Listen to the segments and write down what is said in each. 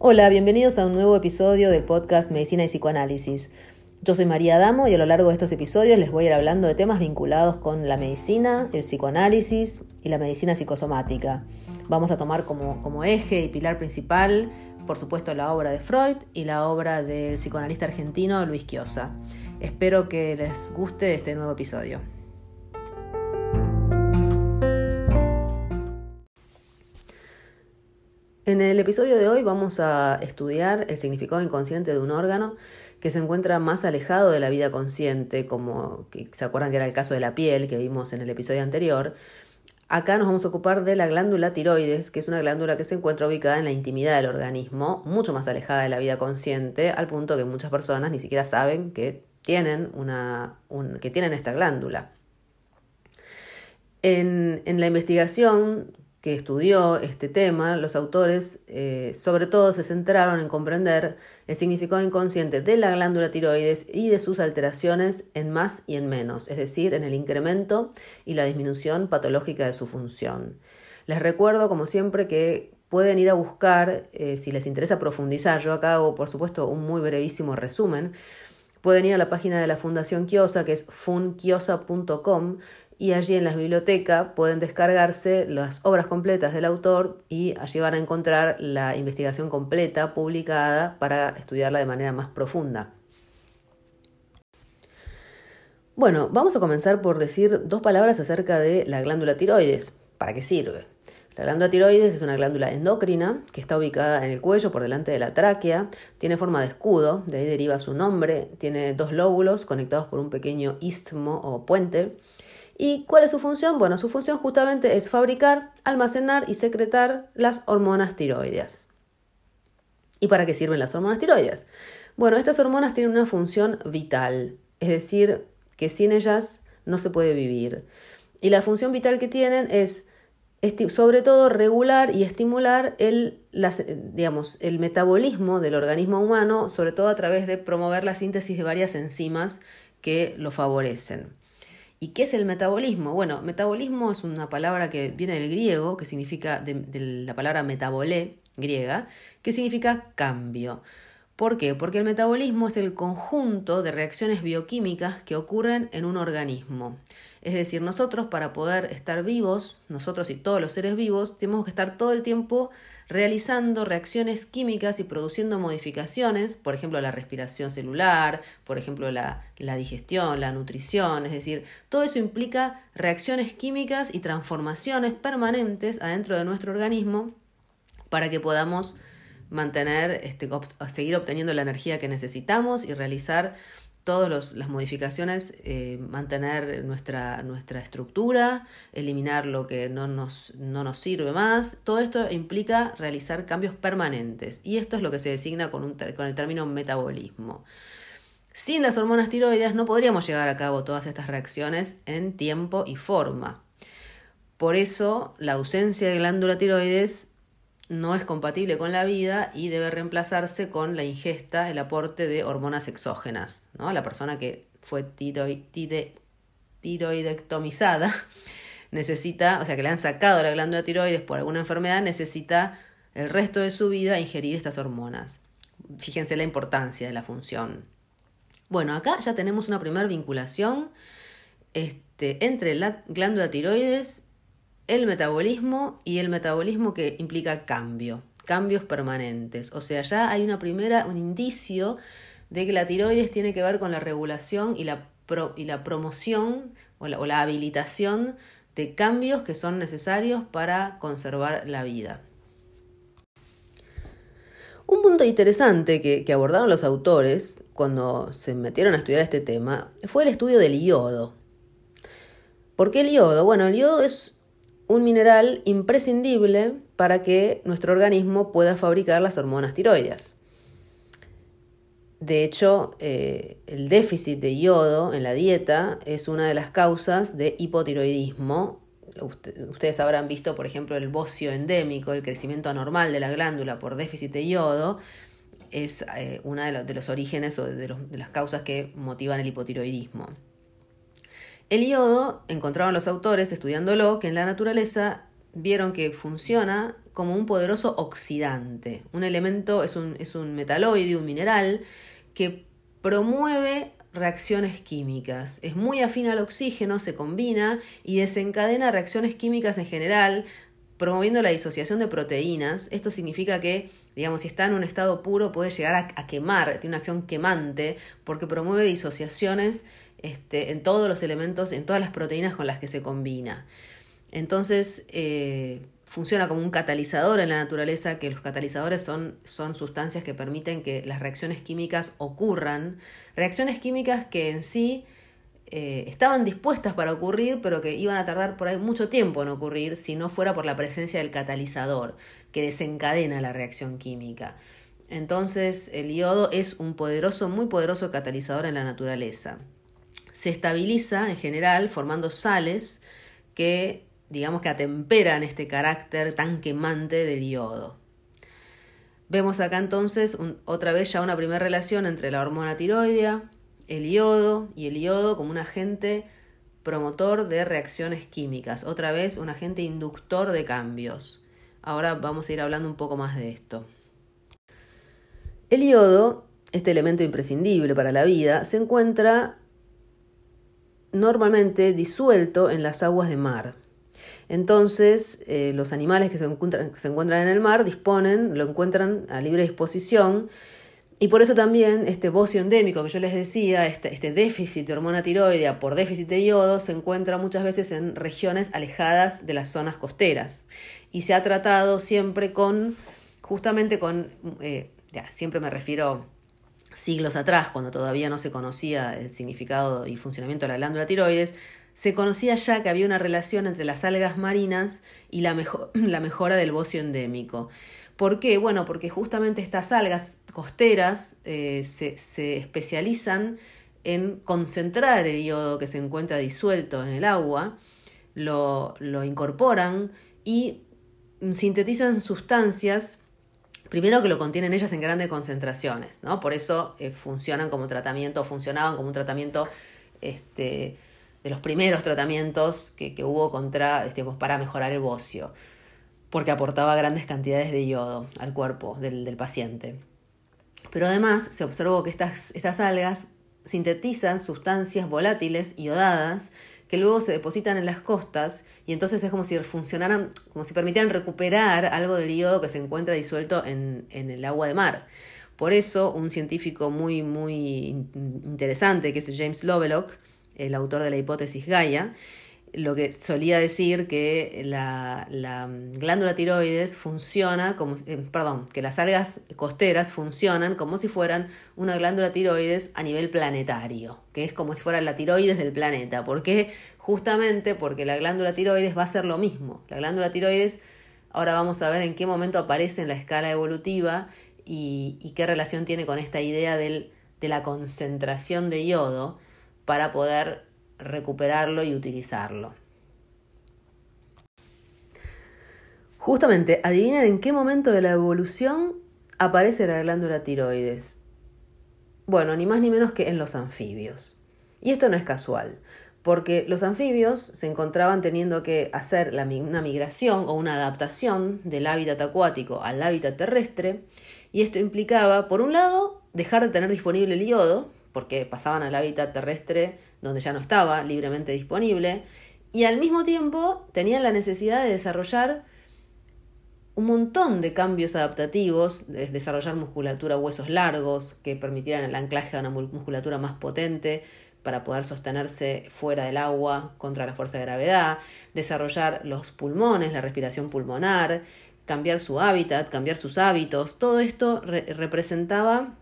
Hola, bienvenidos a un nuevo episodio del podcast Medicina y Psicoanálisis. Yo soy María Damo y a lo largo de estos episodios les voy a ir hablando de temas vinculados con la medicina, el psicoanálisis y la medicina psicosomática. Vamos a tomar como, como eje y pilar principal, por supuesto, la obra de Freud y la obra del psicoanalista argentino Luis Quiosa. Espero que les guste este nuevo episodio. En el episodio de hoy vamos a estudiar el significado inconsciente de un órgano que se encuentra más alejado de la vida consciente, como se acuerdan que era el caso de la piel que vimos en el episodio anterior. Acá nos vamos a ocupar de la glándula tiroides, que es una glándula que se encuentra ubicada en la intimidad del organismo, mucho más alejada de la vida consciente, al punto que muchas personas ni siquiera saben que tienen, una, que tienen esta glándula. En, en la investigación que estudió este tema, los autores eh, sobre todo se centraron en comprender el significado inconsciente de la glándula tiroides y de sus alteraciones en más y en menos, es decir, en el incremento y la disminución patológica de su función. Les recuerdo, como siempre, que pueden ir a buscar, eh, si les interesa profundizar, yo acá hago por supuesto un muy brevísimo resumen, pueden ir a la página de la Fundación Kiosa, que es funkiosa.com, y allí en la biblioteca pueden descargarse las obras completas del autor y allí van a encontrar la investigación completa publicada para estudiarla de manera más profunda. Bueno, vamos a comenzar por decir dos palabras acerca de la glándula tiroides. ¿Para qué sirve? La glándula tiroides es una glándula endocrina que está ubicada en el cuello por delante de la tráquea, tiene forma de escudo, de ahí deriva su nombre, tiene dos lóbulos conectados por un pequeño istmo o puente ¿Y cuál es su función? Bueno, su función justamente es fabricar, almacenar y secretar las hormonas tiroideas. ¿Y para qué sirven las hormonas tiroideas? Bueno, estas hormonas tienen una función vital, es decir, que sin ellas no se puede vivir. Y la función vital que tienen es sobre todo regular y estimular el, digamos, el metabolismo del organismo humano, sobre todo a través de promover la síntesis de varias enzimas que lo favorecen. ¿Y qué es el metabolismo? Bueno, metabolismo es una palabra que viene del griego, que significa, de, la palabra metabolé griega, que significa cambio. ¿Por qué? Porque el metabolismo es el conjunto de reacciones bioquímicas que ocurren en un organismo. Es decir, nosotros para poder estar vivos, nosotros y todos los seres vivos, tenemos que estar todo el tiempo realizando reacciones químicas y produciendo modificaciones, por ejemplo la respiración celular, por ejemplo la, digestión, la nutrición, es decir, todo eso implica reacciones químicas y transformaciones permanentes adentro de nuestro organismo para que podamos mantener, este, seguir obteniendo la energía que necesitamos y realizar todas las modificaciones, eh, mantener nuestra, nuestra estructura, eliminar lo que no nos, no nos sirve más. Todo esto implica realizar cambios permanentes y esto es lo que se designa con, un, con el término metabolismo. Sin las hormonas tiroides no podríamos llevar a cabo todas estas reacciones en tiempo y forma. Por eso la ausencia de glándula tiroides no es compatible con la vida y debe reemplazarse con la ingesta, el aporte de hormonas exógenas. ¿no? La persona que fue tiroidectomizada necesita, o sea, que le han sacado la glándula tiroides por alguna enfermedad, necesita el resto de su vida ingerir estas hormonas. Fíjense la importancia de la función. Bueno, acá ya tenemos una primera vinculación este, entre la glándula tiroides el metabolismo y el metabolismo que implica cambio, cambios permanentes. O sea, ya hay una primera, un indicio de que la tiroides tiene que ver con la regulación y la, y la promoción o la, o la habilitación de cambios que son necesarios para conservar la vida. Un punto interesante que, que, abordaron los autores cuando se metieron a estudiar este tema fue el estudio del yodo. ¿Por qué el yodo? Bueno, el yodo es un mineral imprescindible para que nuestro organismo pueda fabricar las hormonas tiroides. De hecho, eh, el déficit de yodo en la dieta es una de las causas de hipotiroidismo. Ustedes habrán visto, por ejemplo, el bocio endémico, el crecimiento anormal de la glándula por déficit de yodo, es eh, una de, los orígenes o de las causas que motivan el hipotiroidismo. El yodo, encontraron los autores estudiándolo, que en la naturaleza vieron que funciona como un poderoso oxidante. Un elemento es un, es un metaloide, un mineral, que promueve reacciones químicas. Es muy afín al oxígeno, se combina y desencadena reacciones químicas en general, promoviendo la disociación de proteínas. Esto significa que, digamos, si está en un estado puro puede llegar a, quemar, tiene una acción quemante porque promueve disociaciones este, en todos los elementos, en todas las proteínas con las que se combina. Entonces, eh, funciona como un catalizador en la naturaleza, que los catalizadores son, sustancias que permiten que las reacciones químicas ocurran, reacciones químicas que en sí eh, estaban dispuestas para ocurrir, pero que iban a tardar por ahí mucho tiempo en ocurrir si no fuera por la presencia del catalizador, que desencadena la reacción química. Entonces, el yodo es un poderoso, muy poderoso catalizador en la naturaleza. Se estabiliza en general formando sales que digamos que atemperan este carácter tan quemante del yodo. Vemos acá entonces otra vez ya una primera relación entre la hormona tiroidea, el yodo y el yodo como un agente promotor de reacciones químicas, otra vez un agente inductor de cambios. Ahora vamos a ir hablando un poco más de esto. El yodo, este elemento imprescindible para la vida, se encuentra normalmente disuelto en las aguas de mar. Entonces, eh, los animales que se, encuentran, se encuentran en el mar disponen, lo encuentran a libre disposición, y por eso también este bocio endémico que yo les decía, este, este, déficit de hormona tiroidea por déficit de yodo, se encuentra muchas veces en regiones alejadas de las zonas costeras. Y se ha tratado siempre con, justamente con, eh, ya, siempre me refiero siglos atrás, cuando todavía no se conocía el significado y funcionamiento de la glándula tiroides, se conocía ya que había una relación entre las algas marinas y la, mejora del bocio endémico. ¿Por qué? Bueno, porque justamente estas algas costeras eh, se, especializan en concentrar el yodo que se encuentra disuelto en el agua, lo, incorporan y sintetizan sustancias Primero que lo contienen ellas en grandes concentraciones, ¿no? Por eso eh, funcionan como tratamiento, funcionaban como un tratamiento este, de los primeros tratamientos que, hubo contra, este, pues, para mejorar el bocio, porque aportaba grandes cantidades de yodo al cuerpo del, paciente. Pero además se observó que estas, estas algas sintetizan sustancias volátiles iodadas que luego se depositan en las costas y entonces es como si funcionaran, como si permitieran recuperar algo del yodo que se encuentra disuelto en, en el agua de mar. Por eso, un científico muy, muy interesante, que es James Lovelock, el autor de la hipótesis Gaia, lo que solía decir que la, glándula tiroides funciona como, eh, perdón, que las algas costeras funcionan como si fueran una glándula tiroides a nivel planetario, que es como si fuera la tiroides del planeta. ¿Por qué? Justamente porque la glándula tiroides va a ser lo mismo. La glándula tiroides, ahora vamos a ver en qué momento aparece en la escala evolutiva y, qué relación tiene con esta idea de la concentración de yodo para poder recuperarlo y utilizarlo. Justamente, adivinen en qué momento de la evolución aparece la glándula tiroides. Bueno, ni más ni menos que en los anfibios. Y esto no es casual, porque los anfibios se encontraban teniendo que hacer una migración o una adaptación del hábitat acuático al hábitat terrestre, y esto implicaba, por un lado, dejar de tener disponible el yodo, porque pasaban al hábitat terrestre donde ya no estaba libremente disponible, y al mismo tiempo tenían la necesidad de desarrollar un montón de cambios adaptativos, de desarrollar musculatura, huesos largos que permitieran el anclaje a una musculatura más potente para poder sostenerse fuera del agua contra la fuerza de gravedad, desarrollar los pulmones, la respiración pulmonar, cambiar su hábitat, cambiar sus hábitos, todo esto representaba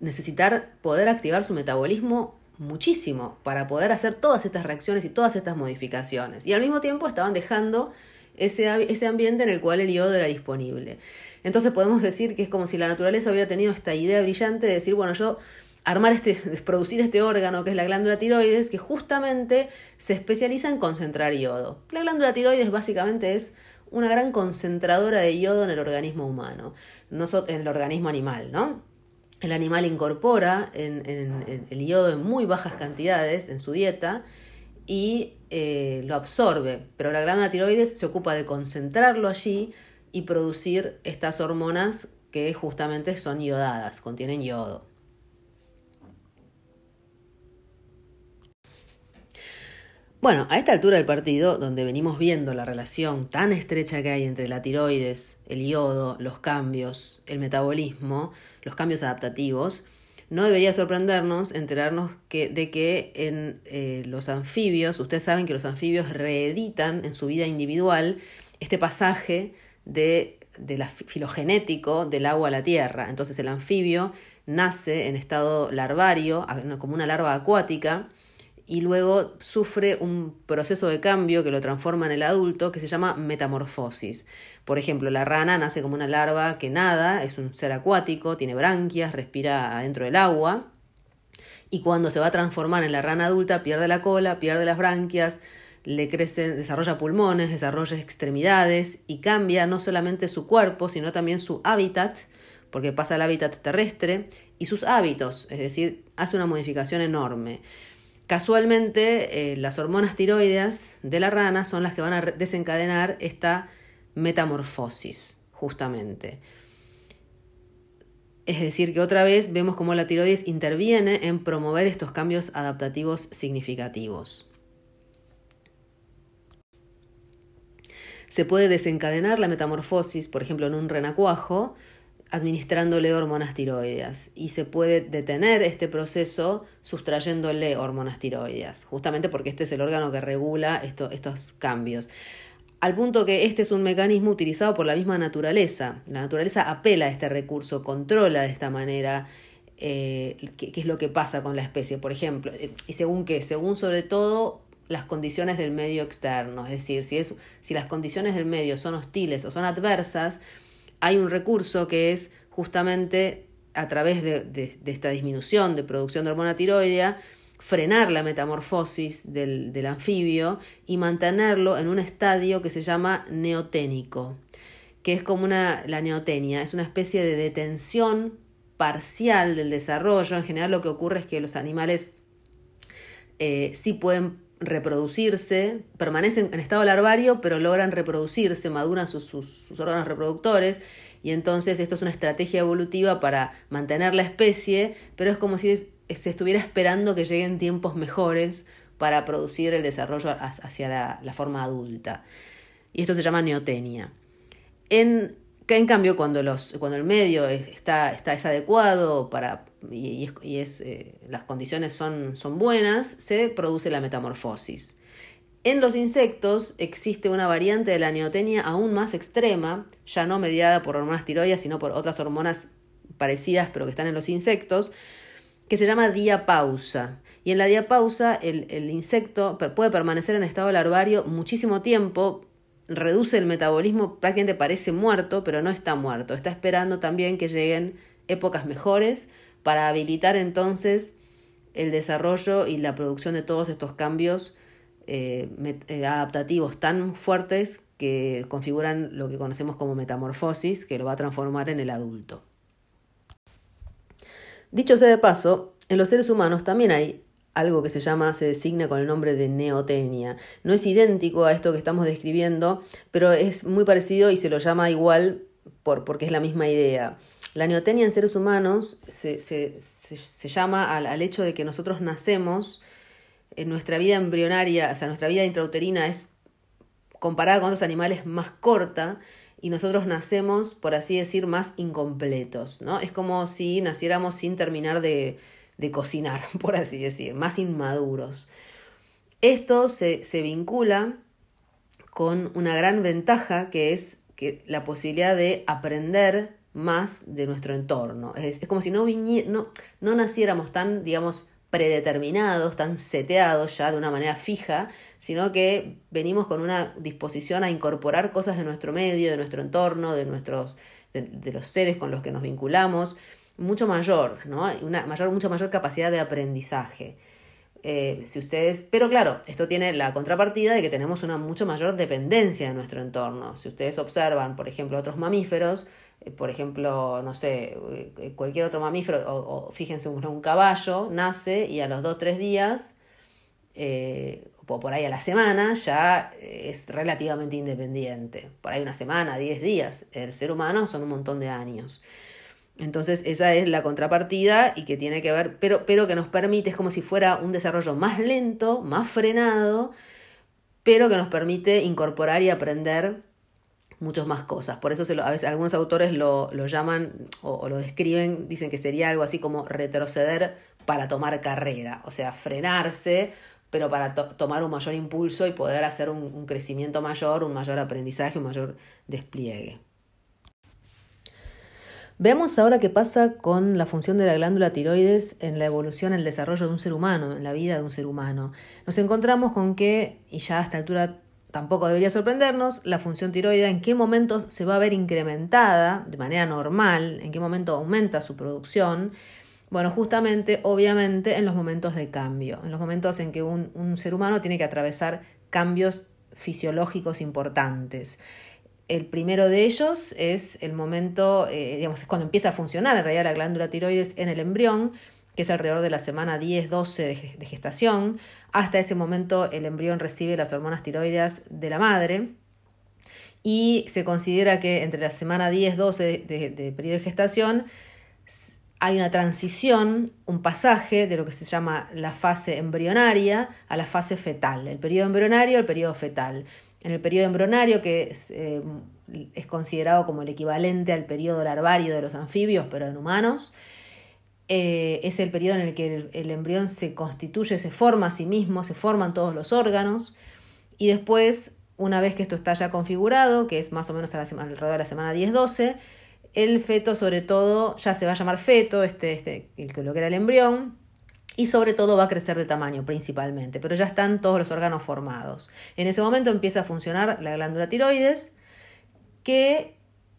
necesitar poder activar su metabolismo muchísimo para poder hacer todas estas reacciones y todas estas modificaciones. Y al mismo tiempo estaban dejando ese, ese ambiente en el cual el yodo era disponible. Entonces podemos decir que es como si la naturaleza hubiera tenido esta idea brillante de decir, bueno, yo armar este, producir este órgano que es la glándula tiroides, que justamente se especializa en concentrar yodo. La glándula tiroides básicamente es una gran concentradora de yodo en el organismo humano, no en el organismo animal, ¿no? El animal incorpora el yodo en muy bajas cantidades en su dieta y eh, lo absorbe, pero la glándula tiroides se ocupa de concentrarlo allí y producir estas hormonas que justamente son iodadas, contienen yodo. Bueno, a esta altura del partido, donde venimos viendo la relación tan estrecha que hay entre la tiroides, el yodo, los cambios, el metabolismo, los cambios adaptativos, no debería sorprendernos enterarnos que, de que en eh, los anfibios, ustedes saben que los anfibios reeditan en su vida individual este pasaje de, filogenético del agua a la tierra. Entonces el anfibio nace en estado larvario, como una larva acuática, y luego sufre un proceso de cambio que lo transforma en el adulto que se llama metamorfosis. Por ejemplo, la rana nace como una larva que nada, es un ser acuático, tiene branquias, respira adentro del agua y cuando se va a transformar en la rana adulta pierde la cola, pierde las branquias, le crece, desarrolla pulmones, desarrolla extremidades y cambia no solamente su cuerpo, sino también su hábitat, porque pasa al hábitat terrestre, y sus hábitos, es decir, hace una modificación enorme. Casualmente, eh, las hormonas tiroideas de la rana son las que van a desencadenar esta metamorfosis, justamente. Es decir, que otra vez vemos cómo la tiroides interviene en promover estos cambios adaptativos significativos. Se puede desencadenar la metamorfosis, por ejemplo, en un renacuajo, administrándole hormonas tiroideas y se puede detener este proceso sustrayéndole hormonas tiroideas, justamente porque este es el órgano que regula estos cambios. Al punto que este es un mecanismo utilizado por la misma naturaleza. La naturaleza apela a este recurso, controla de esta manera eh, qué, es lo que pasa con la especie, por ejemplo. Eh, y según qué, según sobre todo las condiciones del medio externo. Es decir, si, es, si las condiciones del medio son hostiles o son adversas, hay un recurso que es justamente a través de, esta disminución de producción de hormona tiroidea, frenar la metamorfosis del, anfibio y mantenerlo en un estadio que se llama neoténico, que es como una, la neotenia, es una especie de detención parcial del desarrollo. En general lo que ocurre es que los animales eh, sí pueden reproducirse, permanecen en estado larvario, pero logran reproducirse, maduran sus, órganos reproductores y entonces esto es una estrategia evolutiva para mantener la especie, pero es como si se estuviera esperando que lleguen tiempos mejores para producir el desarrollo hacia la, la forma adulta. Y esto se llama neotenia. En en cambio, cuando, los, cuando el medio está, está es adecuado para, y, es, eh, las condiciones son, son buenas, se produce la metamorfosis. En los insectos existe una variante de la neotenia aún más extrema, ya no mediada por hormonas tiroides, sino por otras hormonas parecidas pero que están en los insectos, que se llama diapausa. Y en la diapausa el, el insecto puede permanecer en estado larvario muchísimo tiempo, reduce el metabolismo, prácticamente parece muerto, pero no está muerto. Está esperando también que lleguen épocas mejores para habilitar entonces el desarrollo y la producción de todos estos cambios eh, eh, adaptativos tan fuertes que configuran lo que conocemos como metamorfosis, que lo va a transformar en el adulto. Dicho sea de paso, en los seres humanos también hay algo que se llama, se designa con el nombre de neotenia. No es idéntico a esto que estamos describiendo, pero es muy parecido y se lo llama igual por, porque es la misma idea. La neotenia en seres humanos se, se, se, llama al, al, hecho de que nosotros nacemos, en nuestra vida embrionaria, o sea, nuestra vida intrauterina es comparada con otros animales más corta y nosotros nacemos, por así decir, más incompletos, ¿no? Es como si naciéramos sin terminar de, de cocinar, por así decir, más inmaduros. Esto se, se vincula con una gran ventaja que es que la posibilidad de aprender más de nuestro entorno. Es, es como si no, no, no naciéramos tan, digamos, predeterminados, tan seteados ya de una manera fija, sino que venimos con una disposición a incorporar cosas de nuestro medio, de nuestro entorno, de, nuestros, de los seres con los que nos vinculamos mucho mayor, ¿no? Una mayor, mucha mayor capacidad de aprendizaje. Eh, si ustedes, pero claro, esto tiene la contrapartida de que tenemos una mucho mayor dependencia de nuestro entorno. Si ustedes observan, por ejemplo, otros mamíferos, eh, por ejemplo, no sé, eh, cualquier otro mamífero, o, fíjense, un, caballo nace y a los dos, tres días, por ahí a la semana, ya es relativamente independiente. Por ahí una semana, 10 días. El ser humano son un montón de años. Entonces esa es la contrapartida y que tiene que ver, pero, pero que nos permite, es como si fuera un desarrollo más lento, más frenado, pero que nos permite incorporar y aprender muchas más cosas. Por eso a veces algunos autores lo, llaman o, lo describen, dicen que sería algo así como retroceder para tomar carrera, o sea, frenarse, pero para tomar un mayor impulso y poder hacer un crecimiento mayor, un mayor aprendizaje, un mayor despliegue. Veamos ahora qué pasa con la función de la glándula tiroides en la evolución, en el desarrollo de un ser humano, en la vida de un ser humano. Nos encontramos con que, y ya a esta altura tampoco debería sorprendernos, la función tiroidea en qué momentos se va a ver incrementada de manera normal, en qué momento aumenta su producción. Bueno, justamente, obviamente, en los momentos de cambio, en los momentos en que un, un ser humano tiene que atravesar cambios fisiológicos importantes. El primero de ellos es el momento, eh, digamos, es cuando empieza a funcionar en realidad la glándula tiroides en el embrión, que es alrededor de la semana 10-12 de gestación. Hasta ese momento el embrión recibe las hormonas tiroideas de la madre y se considera que entre la semana 10-12 de, de, periodo de gestación hay una transición, un pasaje de lo que se llama la fase embrionaria a la fase fetal, el periodo embrionario al periodo fetal. En el periodo embrionario, que eh, es, considerado como el equivalente al periodo larvario de los anfibios, pero en humanos, eh, es el periodo en el que el, embrión se constituye, se forma a sí mismo, se forman todos los órganos, y después, una vez que esto está ya configurado, que es más o menos a la alrededor de la semana 10-12, el feto sobre todo ya se va a llamar feto, este, este, lo que era el embrión, y sobre todo va a crecer de tamaño principalmente, pero ya están todos los órganos formados. En ese momento empieza a funcionar la glándula tiroides que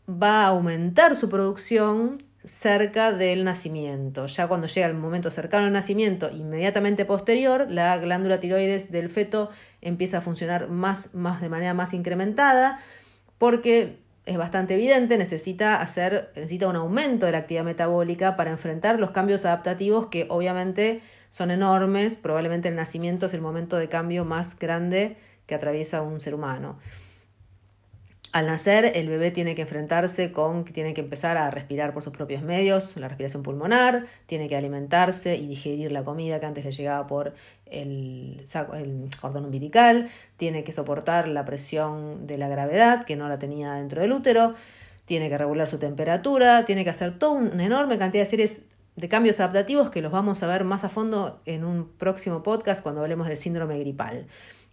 va a aumentar su producción cerca del nacimiento. Ya cuando llega el momento cercano al nacimiento, inmediatamente posterior, la glándula tiroides del feto empieza a funcionar más, más de manera más incrementada porque es bastante evidente, necesita hacer, necesita un aumento de la actividad metabólica para enfrentar los cambios adaptativos que obviamente son enormes. Probablemente el nacimiento es el momento de cambio más grande que atraviesa un ser humano. Al nacer, el bebé tiene que enfrentarse con que tiene que empezar a respirar por sus propios medios, la respiración pulmonar, tiene que alimentarse y digerir la comida que antes le llegaba por el, el cordón umbilical, tiene que soportar la presión de la gravedad que no la tenía dentro del útero, tiene que regular su temperatura, tiene que hacer toda una enorme cantidad de series de cambios adaptativos que los vamos a ver más a fondo en un próximo podcast cuando hablemos del síndrome gripal.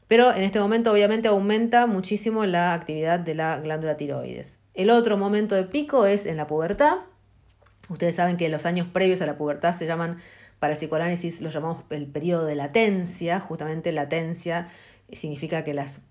Pero en este momento obviamente aumenta muchísimo la actividad de la glándula tiroides. El otro momento de pico es en la pubertad. Ustedes saben que los años previos a la pubertad se llaman, para el psicoanálisis lo llamamos el periodo de latencia. Justamente latencia significa que, las,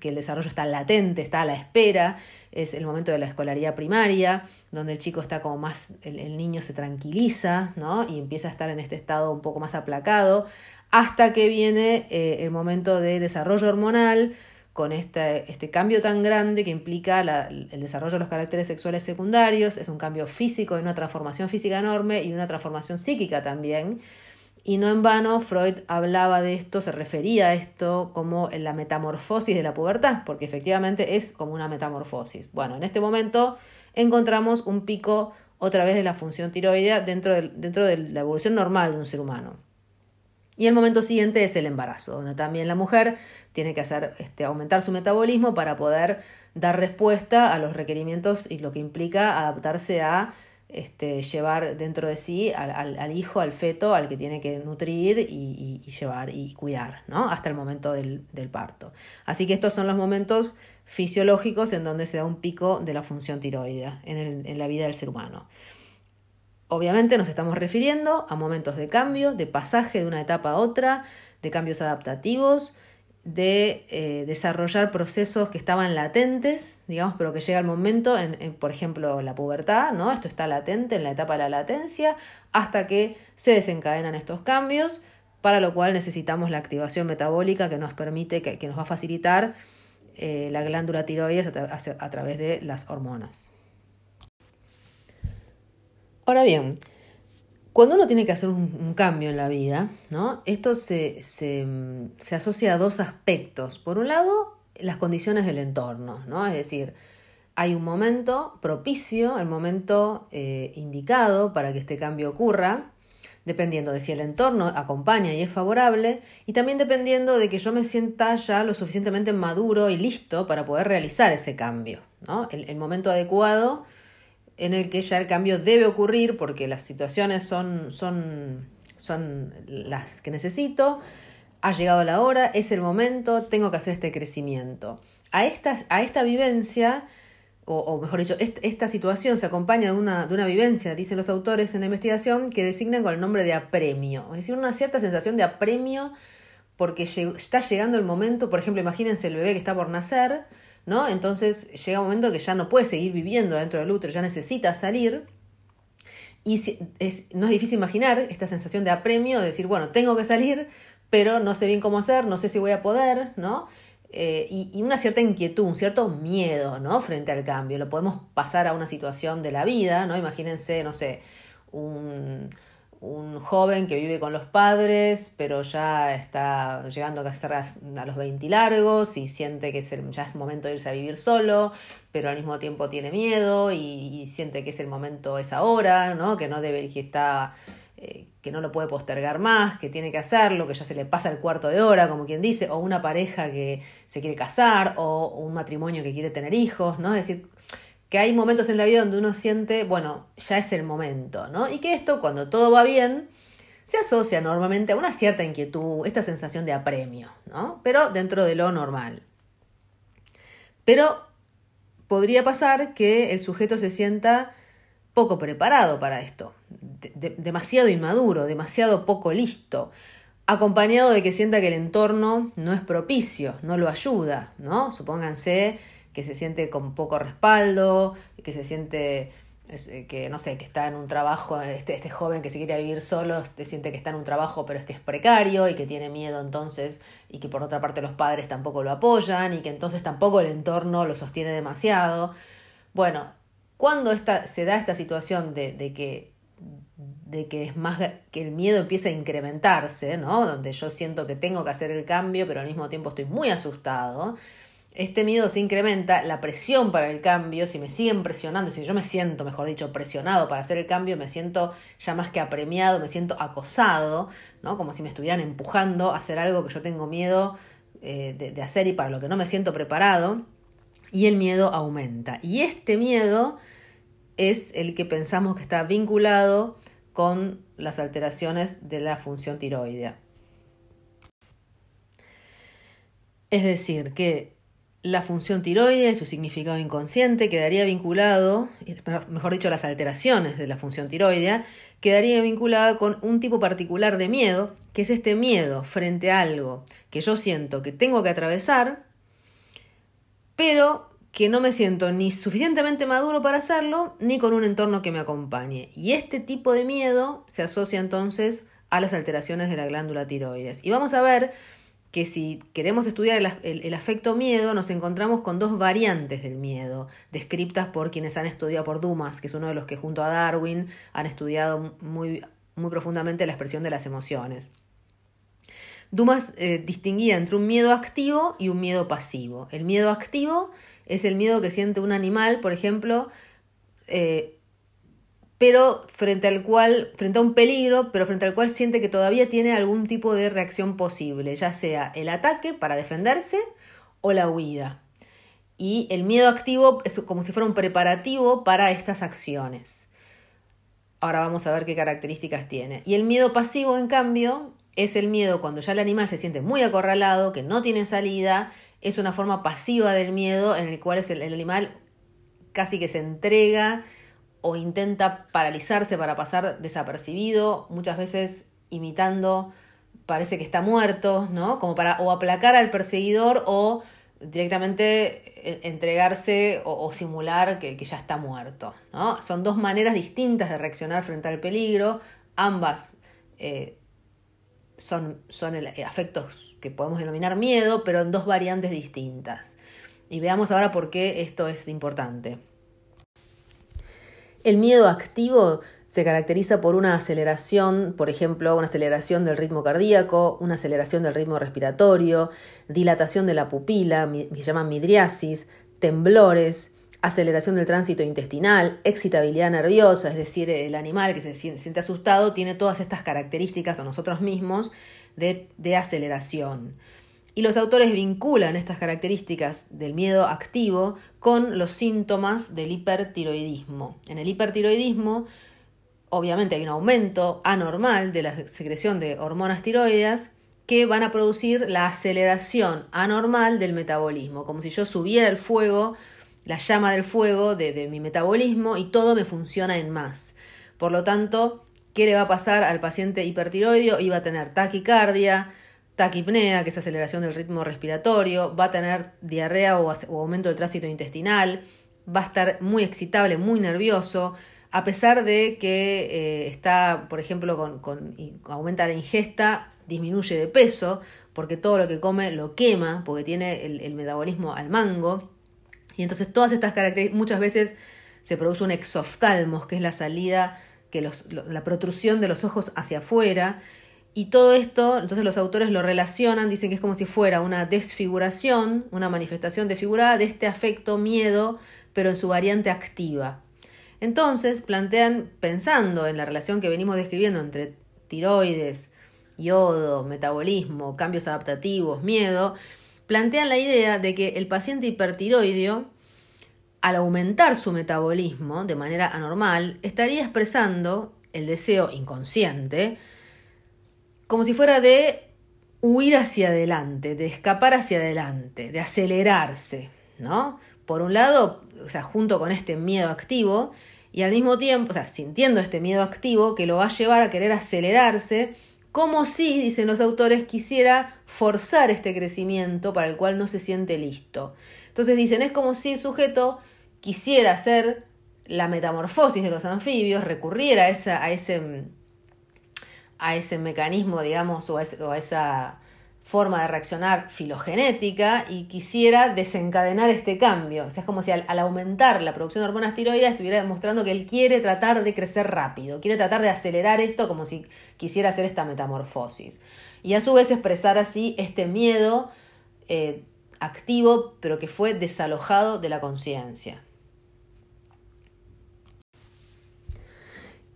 que el desarrollo está latente, está a la espera. Es el momento de la escolaridad primaria, donde el chico está como más, el, el niño se tranquiliza, ¿no? Y empieza a estar en este estado un poco más aplacado hasta que viene eh, el momento de desarrollo hormonal con este, este cambio tan grande que implica el desarrollo de los caracteres sexuales secundarios, es un cambio físico, una transformación física enorme y una transformación psíquica también. Y no en vano Freud hablaba de esto, se refería a esto como la metamorfosis de la pubertad, porque efectivamente es como una metamorfosis. Bueno, en este momento encontramos un pico otra vez de la función tiroidea dentro dentro de la evolución normal de un ser humano. Y el momento siguiente es el embarazo, donde también la mujer tiene que hacer, este, aumentar su metabolismo para poder dar respuesta a los requerimientos y lo que implica adaptarse a este, llevar dentro de sí al, hijo, al feto, al que tiene que nutrir y, llevar y cuidar, ¿no? Hasta el momento del, parto. Así que estos son los momentos fisiológicos en donde se da un pico de la función tiroidea en la vida del ser humano. Obviamente nos estamos refiriendo a momentos de cambio, de pasaje de una etapa a otra, de cambios adaptativos, de eh, desarrollar procesos que estaban latentes, digamos, pero que llega el momento, en, por ejemplo, la pubertad, ¿no? Esto está latente en la etapa de la latencia, hasta que se desencadenan estos cambios, para lo cual necesitamos la activación metabólica que nos permite, que, nos va a facilitar eh, la glándula tiroides a través de las hormonas. Ahora bien, Cuando uno tiene que hacer un, cambio en la vida, ¿no? esto se, se, se, asocia a dos aspectos. Por un lado, las condiciones del entorno, ¿no? es decir, hay un momento propicio, el momento eh, indicado para que este cambio ocurra, dependiendo de si el entorno acompaña y es favorable, y también dependiendo de que yo me sienta ya lo suficientemente maduro y listo para poder realizar ese cambio. ¿no? el momento adecuado en el que ya el cambio debe ocurrir porque las situaciones son, son, son las que necesito, ha llegado la hora, es el momento, tengo que hacer este crecimiento. A esta, a esta vivencia, o, mejor dicho, esta situación se acompaña de una, de una vivencia, dicen los autores en la investigación, que designan con el nombre de apremio, es decir, una cierta sensación de apremio porque está llegando el momento, por ejemplo, imagínense el bebé que está por nacer, ¿no? Entonces llega un momento que ya no puede seguir viviendo dentro del útero, ya necesita salir. Y es, no es difícil imaginar esta sensación de apremio, de decir, bueno, tengo que salir, pero no sé bien cómo hacer, no sé si voy a poder, ¿no? Eh, y, y, una cierta inquietud, un cierto miedo, ¿no? Frente al cambio. Lo podemos pasar a una situación de la vida, ¿no? Imagínense, no sé, un, un joven que vive con los padres, pero ya está llegando a, a los 20 largos y siente que es ya es momento de irse a vivir solo, pero al mismo tiempo tiene miedo y, siente que es el momento, es ahora, ¿no? que no debe, que está, eh, que no lo puede postergar más, que tiene que hacerlo, que ya se le pasa el cuarto de hora, como quien dice, o una pareja que se quiere casar, o un matrimonio que quiere tener hijos, ¿no? Es decir, que hay momentos en la vida donde uno siente, bueno, ya es el momento, ¿no? Y que esto, cuando todo va bien, se asocia normalmente a una cierta inquietud, esta sensación de apremio, ¿no? Pero dentro de lo normal. Pero podría pasar que el sujeto se sienta poco preparado para esto, demasiado inmaduro, demasiado poco listo, acompañado de que sienta que el entorno no es propicio, no lo ayuda, ¿no? Supónganse que se siente con poco respaldo, que se siente eh, que no sé, que está en un trabajo, este, este joven que se quiere vivir solo, te siente que está en un trabajo pero es que es precario y que tiene miedo entonces y que por otra parte los padres tampoco lo apoyan y que entonces tampoco el entorno lo sostiene demasiado. Bueno, cuando esta, se da esta situación de, de que de que es más que el miedo empieza a incrementarse, ¿no? Donde yo siento que tengo que hacer el cambio, pero al mismo tiempo estoy muy asustado este miedo se incrementa, la presión para el cambio, si me siguen presionando, si yo me siento, mejor dicho, presionado para hacer el cambio, me siento ya más que apremiado, me siento acosado, ¿no? Como si me estuvieran empujando a hacer algo que yo tengo miedo eh, de, de hacer y para lo que no me siento preparado, y el miedo aumenta. Y este miedo es el que pensamos que está vinculado con las alteraciones de la función tiroidea. Es decir, que la función tiroidea y su significado inconsciente quedaría vinculado, mejor dicho, las alteraciones de la función tiroidea, quedaría vinculada con un tipo particular de miedo, que es este miedo frente a algo que yo siento que tengo que atravesar, pero que no me siento ni suficientemente maduro para hacerlo, ni con un entorno que me acompañe. Y este tipo de miedo se asocia entonces a las alteraciones de la glándula tiroides. Y vamos a ver que si queremos estudiar el, afecto miedo, nos encontramos con dos variantes del miedo, descritas por quienes han estudiado por Dumas, que es uno de los que junto a Darwin han estudiado muy, muy profundamente la expresión de las emociones. Dumas eh, distinguía entre un miedo activo y un miedo pasivo. El miedo activo es el miedo que siente un animal, por ejemplo, eh, pero frente al cual, frente a un peligro, pero frente al cual siente que todavía tiene algún tipo de reacción posible, ya sea el ataque para defenderse o la huida. Y el miedo activo es como si fuera un preparativo para estas acciones. Ahora vamos a ver qué características tiene. Y el miedo pasivo, en cambio, es el miedo cuando ya el animal se siente muy acorralado, que no tiene salida, es una forma pasiva del miedo en el cual el, animal casi que se entrega o intenta paralizarse para pasar desapercibido, muchas veces imitando, parece que está muerto, ¿no? Como para o aplacar al perseguidor o directamente eh, entregarse o, simular que, ya está muerto, ¿no? Son dos maneras distintas de reaccionar frente al peligro, ambas eh, son, son afectos que podemos denominar miedo, pero en dos variantes distintas. Y veamos ahora por qué esto es importante. El miedo activo se caracteriza por una aceleración, por ejemplo, una aceleración del ritmo cardíaco, una aceleración del ritmo respiratorio, dilatación de la pupila, que se llama midriasis, temblores, aceleración del tránsito intestinal, excitabilidad nerviosa, es decir, el animal que se siente asustado tiene todas estas características o nosotros mismos de aceleración. Y los autores vinculan estas características del miedo activo con los síntomas del hipertiroidismo. En el hipertiroidismo obviamente hay un aumento anormal de la secreción de hormonas tiroideas que van a producir la aceleración anormal del metabolismo, como si yo subiera el fuego, la llama del fuego de, mi metabolismo y todo me funciona en más. Por lo tanto, ¿qué le va a pasar al paciente hipertiroideo? Iba a tener taquicardia, taquipnea, que es aceleración del ritmo respiratorio, va a tener diarrea o, aumento del tránsito intestinal, va a estar muy excitable, muy nervioso, a pesar de que eh, está, por ejemplo, con, aumenta la ingesta, disminuye de peso, porque todo lo que come lo quema, porque tiene el, metabolismo al mango. Y entonces todas estas características, muchas veces se produce un exoftalmos, que es la salida, que la protrusión de los ojos hacia afuera. Y todo esto, entonces los autores lo relacionan, dicen que es como si fuera una desfiguración, una manifestación desfigurada de este afecto miedo, pero en su variante activa. Entonces plantean, pensando en la relación que venimos describiendo entre tiroides, yodo, metabolismo, cambios adaptativos, miedo, plantean la idea de que el paciente hipertiroideo, al aumentar su metabolismo de manera anormal, estaría expresando el deseo inconsciente como si fuera de huir hacia adelante, de escapar hacia adelante, de acelerarse, ¿no? Por un lado, o sea, junto con este miedo activo, y al mismo tiempo, o sea, sintiendo este miedo activo que lo va a llevar a querer acelerarse, como si, dicen los autores, quisiera forzar este crecimiento para el cual no se siente listo. Entonces dicen, es como si el sujeto quisiera hacer la metamorfosis de los anfibios, recurriera a, esa, a, ese, a ese mecanismo, digamos, o a esa forma de reaccionar filogenética y quisiera desencadenar este cambio. O sea, es como si al, aumentar la producción de hormonas tiroides estuviera demostrando que él quiere tratar de crecer rápido, quiere tratar de acelerar esto como si quisiera hacer esta metamorfosis. Y a su vez expresar así este miedo eh, activo, pero que fue desalojado de la conciencia.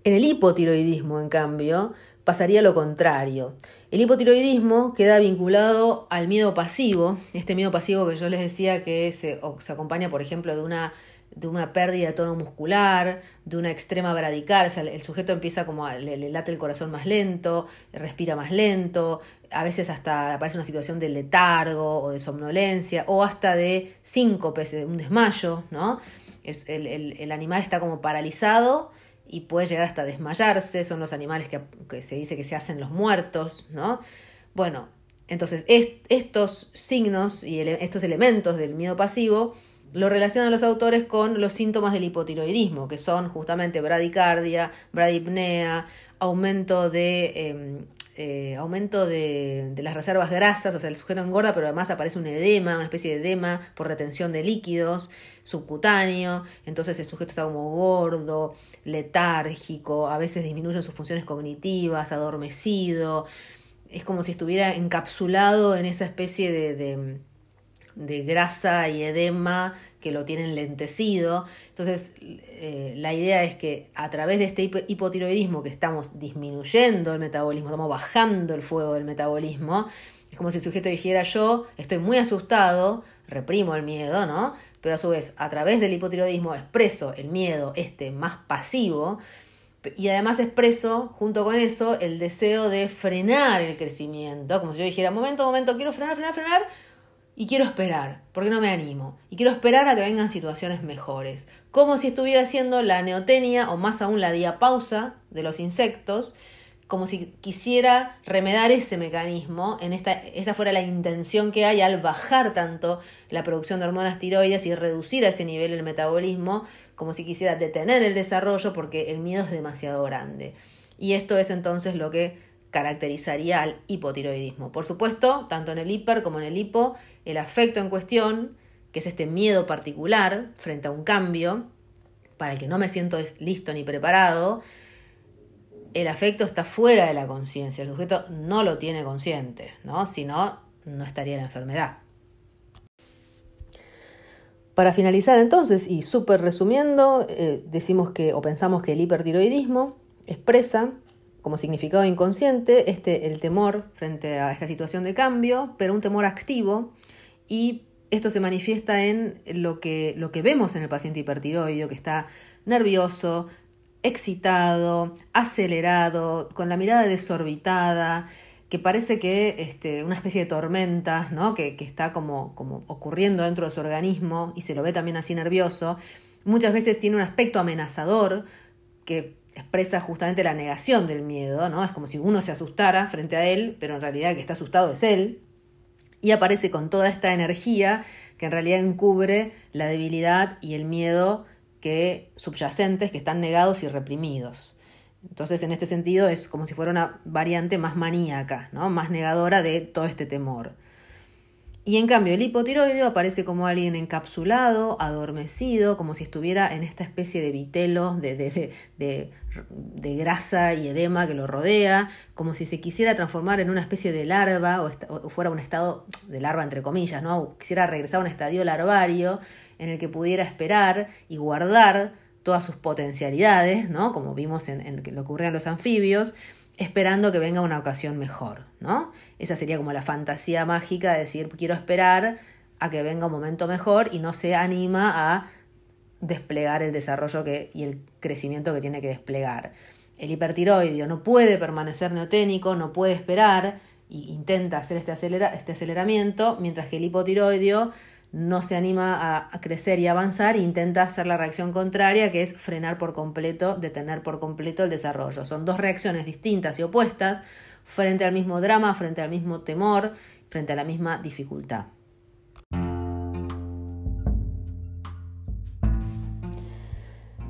En el hipotiroidismo, en cambio, pasaría lo contrario. El hipotiroidismo queda vinculado al miedo pasivo, este miedo pasivo que yo les decía que se, acompaña, por ejemplo, de una, de una pérdida de tono muscular, de una extrema bradicardia, el sujeto empieza como a, le, late el corazón más lento, respira más lento, a veces hasta aparece una situación de letargo o de somnolencia, o hasta de síncope, de un desmayo, ¿no? el animal está como paralizado y puede llegar hasta desmayarse, son los animales que, se dice que se hacen los muertos, ¿no? Bueno, entonces estos signos y estos elementos del miedo pasivo lo relacionan los autores con los síntomas del hipotiroidismo, que son justamente bradicardia, bradipnea, aumento de em, eh, aumento de, las reservas grasas, o sea, el sujeto engorda, pero además aparece un edema, una especie de edema por retención de líquidos subcutáneo, entonces el sujeto está como gordo, letárgico, a veces disminuyen sus funciones cognitivas, adormecido, es como si estuviera encapsulado en esa especie de de grasa y edema que lo tienen lentecido. Entonces, eh, la idea es que a través de este hipotiroidismo que estamos disminuyendo el metabolismo, estamos bajando el fuego del metabolismo, es como si el sujeto dijera yo estoy muy asustado, reprimo el miedo, ¿no? Pero a su vez, a través del hipotiroidismo expreso el miedo este más pasivo, y además expreso junto con eso el deseo de frenar el crecimiento, como si yo dijera, momento, momento, quiero frenar, frenar, frenar, y quiero esperar, porque no me animo, y quiero esperar a que vengan situaciones mejores, como si estuviera haciendo la neotenia o más aún la diapausa de los insectos, como si quisiera remedar ese mecanismo, en esta, esa fuera la intención que hay al bajar tanto la producción de hormonas tiroides y reducir a ese nivel el metabolismo, como si quisiera detener el desarrollo porque el miedo es demasiado grande. Y esto es entonces lo que caracterizaría al hipotiroidismo. Por supuesto, tanto en el hiper como en el hipo, el afecto en cuestión, que es este miedo particular frente a un cambio, para el que no me siento listo ni preparado, el afecto está fuera de la conciencia, el sujeto no lo tiene consciente, ¿no? Si no, no estaría la enfermedad. Para finalizar entonces, y súper resumiendo, eh, decimos que o pensamos que el hipertiroidismo expresa como significado inconsciente este, el temor frente a esta situación de cambio, pero un temor activo y esto se manifiesta en lo que, lo que vemos en el paciente hipertiroideo, que está nervioso, excitado, acelerado, con la mirada desorbitada, que parece que este, una especie de tormenta, ¿no? que, que está como, como ocurriendo dentro de su organismo y se lo ve también así nervioso. Muchas veces tiene un aspecto amenazador que expresa justamente la negación del miedo, ¿no? Es como si uno se asustara frente a él, pero en realidad el que está asustado es él. Y aparece con toda esta energía que en realidad encubre la debilidad y el miedo que subyacentes que están negados y reprimidos. Entonces, en este sentido, es como si fuera una variante más maníaca, ¿no? más negadora de todo este temor. Y en cambio, el hipotiroideo aparece como alguien encapsulado, adormecido, como si estuviera en esta especie de vitelo, de, de, de, grasa y edema que lo rodea, como si se quisiera transformar en una especie de larva o, fuera un estado de larva entre comillas, ¿no? quisiera regresar a un estadio larvario en el que pudiera esperar y guardar todas sus potencialidades, ¿no? Como vimos en, en lo que ocurría en los anfibios, esperando que venga una ocasión mejor, ¿no? Esa sería como la fantasía mágica de decir, quiero esperar a que venga un momento mejor y no se anima a desplegar el desarrollo que, y el crecimiento que tiene que desplegar. El hipertiroideo no puede permanecer neoténico, no puede esperar e intenta hacer este, este aceleramiento, mientras que el hipotiroideo no se anima a, crecer y avanzar e intenta hacer la reacción contraria, que es frenar por completo, detener por completo el desarrollo. Son dos reacciones distintas y opuestas frente al mismo drama, frente al mismo temor, frente a la misma dificultad.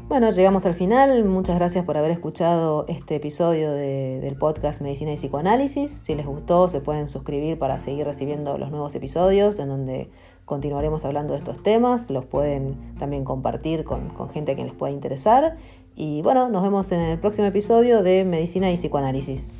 Bueno, llegamos al final. Muchas gracias por haber escuchado este episodio del podcast Medicina y Psicoanálisis. Si les gustó, se pueden suscribir para seguir recibiendo los nuevos episodios en donde continuaremos hablando de estos temas, los pueden también compartir con, con gente a quien les pueda interesar. Y bueno, nos vemos en el próximo episodio de Medicina y Psicoanálisis.